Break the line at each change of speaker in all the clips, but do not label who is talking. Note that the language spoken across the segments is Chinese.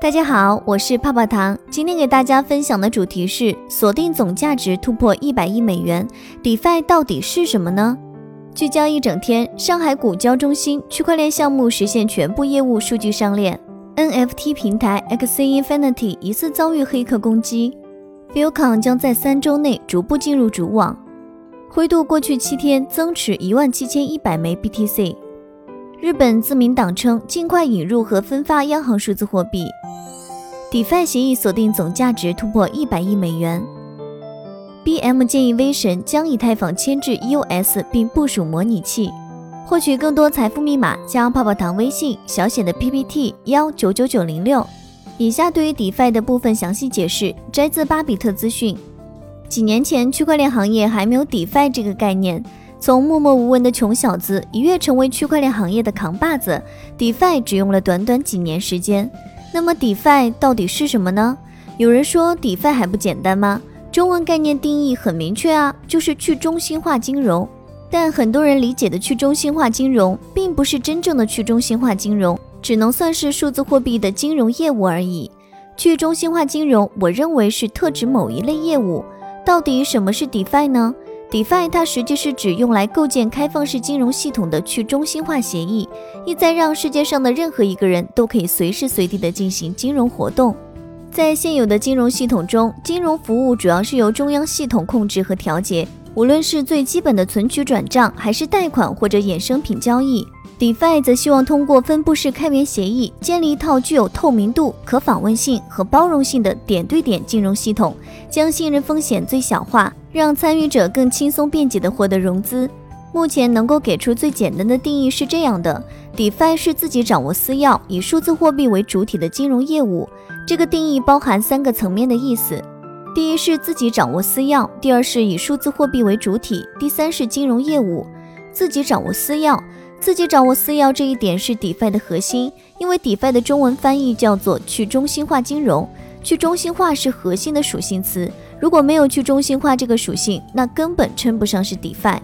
大家好，我是泡泡糖。今天给大家分享的主题是锁定总价值突破一百亿美元，DeFi 到底是什么呢？聚焦一整天，上海股交中心区块链项目实现全部业务数据上链，NFT 平台 Axie Infinity 疑似遭遇黑客攻击 f i l c o n 将在三周内逐步进入主网，灰度过去七天增持一万七千一百枚 BTC。日本自民党称尽快引入和分发央行数字货币。DeFi 协议锁定总价值突破一百亿美元。BM 建议威神将以太坊迁至 EOS 并部署模拟器。获取更多财富密码，加泡泡糖微信小写的 PPT 幺九九九零六。以下对于 DeFi 的部分详细解释摘自巴比特资讯。几年前，区块链行业还没有 DeFi 这个概念。从默默无闻的穷小子一跃成为区块链行业的扛把子，DeFi 只用了短短几年时间。那么 DeFi 到底是什么呢？有人说 DeFi 还不简单吗？中文概念定义很明确啊，就是去中心化金融。但很多人理解的去中心化金融，并不是真正的去中心化金融，只能算是数字货币的金融业务而已。去中心化金融，我认为是特指某一类业务。到底什么是 DeFi 呢？DeFi 它实际是指用来构建开放式金融系统的去中心化协议，意在让世界上的任何一个人都可以随时随地的进行金融活动。在现有的金融系统中，金融服务主要是由中央系统控制和调节，无论是最基本的存取转账，还是贷款或者衍生品交易。DeFi 则希望通过分布式开源协议，建立一套具有透明度、可访问性和包容性的点对点金融系统，将信任风险最小化，让参与者更轻松便捷地获得融资。目前能够给出最简单的定义是这样的：DeFi 是自己掌握私钥、以数字货币为主体的金融业务。这个定义包含三个层面的意思：第一是自己掌握私钥；第二是以数字货币为主体；第三是金融业务。自己掌握私钥。自己掌握私钥这一点是 DeFi 的核心，因为 DeFi 的中文翻译叫做去中心化金融，去中心化是核心的属性词。如果没有去中心化这个属性，那根本称不上是 DeFi。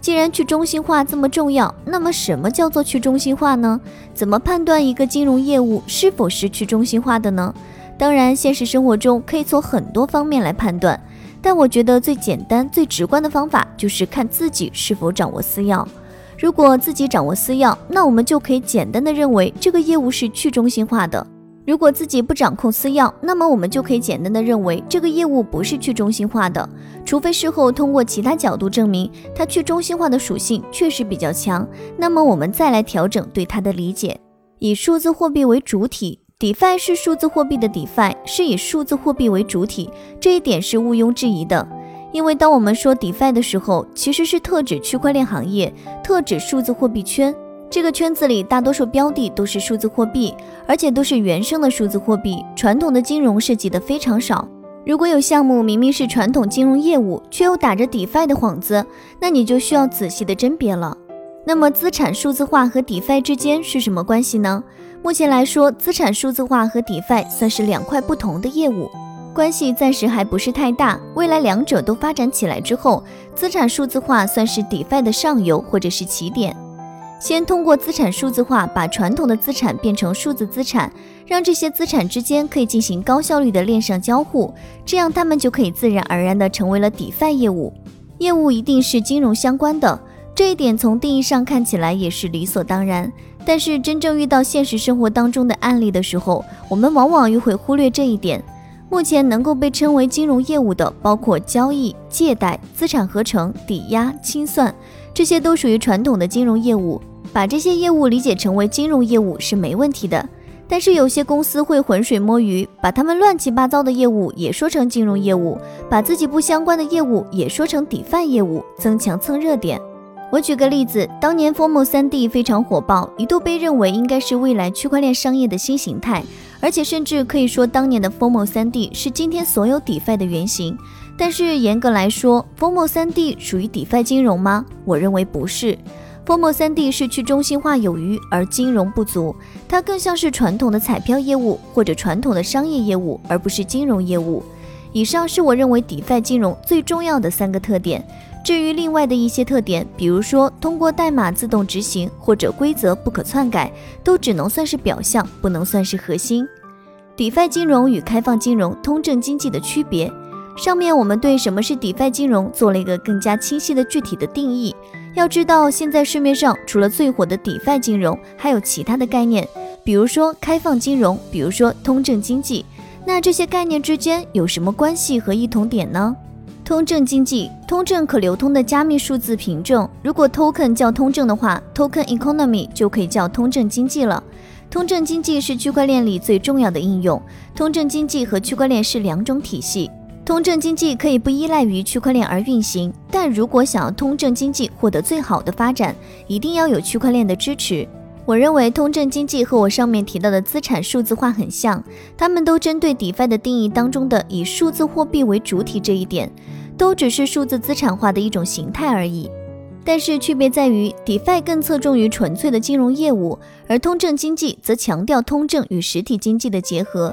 既然去中心化这么重要，那么什么叫做去中心化呢？怎么判断一个金融业务是否是去中心化的呢？当然，现实生活中可以从很多方面来判断，但我觉得最简单、最直观的方法就是看自己是否掌握私钥。如果自己掌握私钥，那我们就可以简单的认为这个业务是去中心化的；如果自己不掌控私钥，那么我们就可以简单的认为这个业务不是去中心化的。除非事后通过其他角度证明它去中心化的属性确实比较强，那么我们再来调整对它的理解。以数字货币为主体，DeFi 是数字货币的 DeFi，是以数字货币为主体，这一点是毋庸置疑的。因为当我们说 DeFi 的时候，其实是特指区块链行业，特指数字货币圈。这个圈子里大多数标的都是数字货币，而且都是原生的数字货币，传统的金融涉及的非常少。如果有项目明明是传统金融业务，却又打着 DeFi 的幌子，那你就需要仔细的甄别了。那么资产数字化和 DeFi 之间是什么关系呢？目前来说，资产数字化和 DeFi 算是两块不同的业务。关系暂时还不是太大，未来两者都发展起来之后，资产数字化算是 DeFi 的上游或者是起点。先通过资产数字化把传统的资产变成数字资产，让这些资产之间可以进行高效率的链上交互，这样他们就可以自然而然的成为了 DeFi 业务。业务一定是金融相关的，这一点从定义上看起来也是理所当然。但是真正遇到现实生活当中的案例的时候，我们往往又会忽略这一点。目前能够被称为金融业务的，包括交易、借贷、资产合成、抵押、清算，这些都属于传统的金融业务。把这些业务理解成为金融业务是没问题的。但是有些公司会浑水摸鱼，把他们乱七八糟的业务也说成金融业务，把自己不相关的业务也说成底饭业务，增强蹭热点。我举个例子，当年 Formo 三 D 非常火爆，一度被认为应该是未来区块链商业的新形态。而且甚至可以说，当年的 Fomo 3D 是今天所有 DeFi 的原型。但是严格来说，Fomo 3D 属于 DeFi 金融吗？我认为不是。Fomo 3D 是去中心化有余，而金融不足。它更像是传统的彩票业务或者传统的商业业务，而不是金融业务。以上是我认为 DeFi 金融最重要的三个特点。至于另外的一些特点，比如说通过代码自动执行或者规则不可篡改，都只能算是表象，不能算是核心。，DeFi 金融与开放金融、通证经济的区别。上面我们对什么是 DeFi 金融做了一个更加清晰的具体的定义。要知道，现在市面上除了最火的 DeFi 金融，还有其他的概念，比如说开放金融，比如说通证经济。那这些概念之间有什么关系和异同点呢？通证经济，通证可流通的加密数字凭证。如果 token 叫通证的话，token economy 就可以叫通证经济了。通证经济是区块链里最重要的应用。通证经济和区块链是两种体系。通证经济可以不依赖于区块链而运行，但如果想要通证经济获得最好的发展，一定要有区块链的支持。我认为通证经济和我上面提到的资产数字化很像，它们都针对 DeFi 的定义当中的以数字货币为主体这一点，都只是数字资产化的一种形态而已。但是区别在于，DeFi 更侧重于纯粹的金融业务，而通证经济则强调通证与实体经济的结合。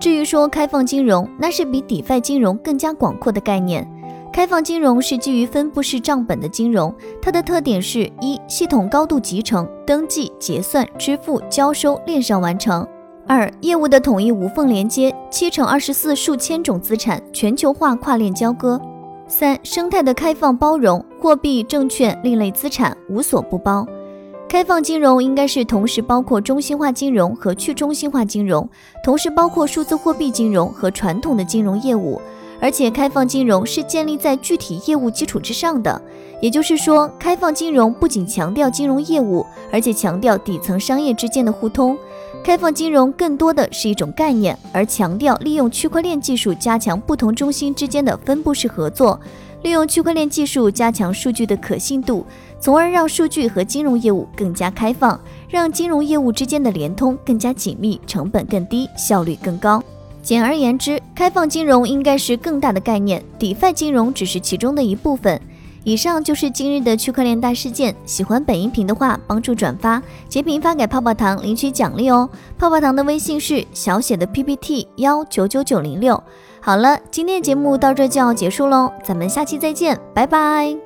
至于说开放金融，那是比 DeFi 金融更加广阔的概念。开放金融是基于分布式账本的金融，它的特点是：一、系统高度集成，登记、结算、支付、交收链上完成；二、业务的统一无缝连接，七乘二十四数千种资产全球化跨链交割；三、生态的开放包容，货币、证券、另类资产无所不包。开放金融应该是同时包括中心化金融和去中心化金融，同时包括数字货币金融和传统的金融业务。而且，开放金融是建立在具体业务基础之上的，也就是说，开放金融不仅强调金融业务，而且强调底层商业之间的互通。开放金融更多的是一种概念，而强调利用区块链技术加强不同中心之间的分布式合作，利用区块链技术加强数据的可信度，从而让数据和金融业务更加开放，让金融业务之间的联通更加紧密，成本更低，效率更高。简而言之，开放金融应该是更大的概念，DeFi 金融只是其中的一部分。以上就是今日的区块链大事件。喜欢本音频的话，帮助转发、截屏发给泡泡糖领取奖励哦。泡泡糖的微信是小写的 PPT 幺九九九零六。好了，今天的节目到这就要结束喽，咱们下期再见，拜拜。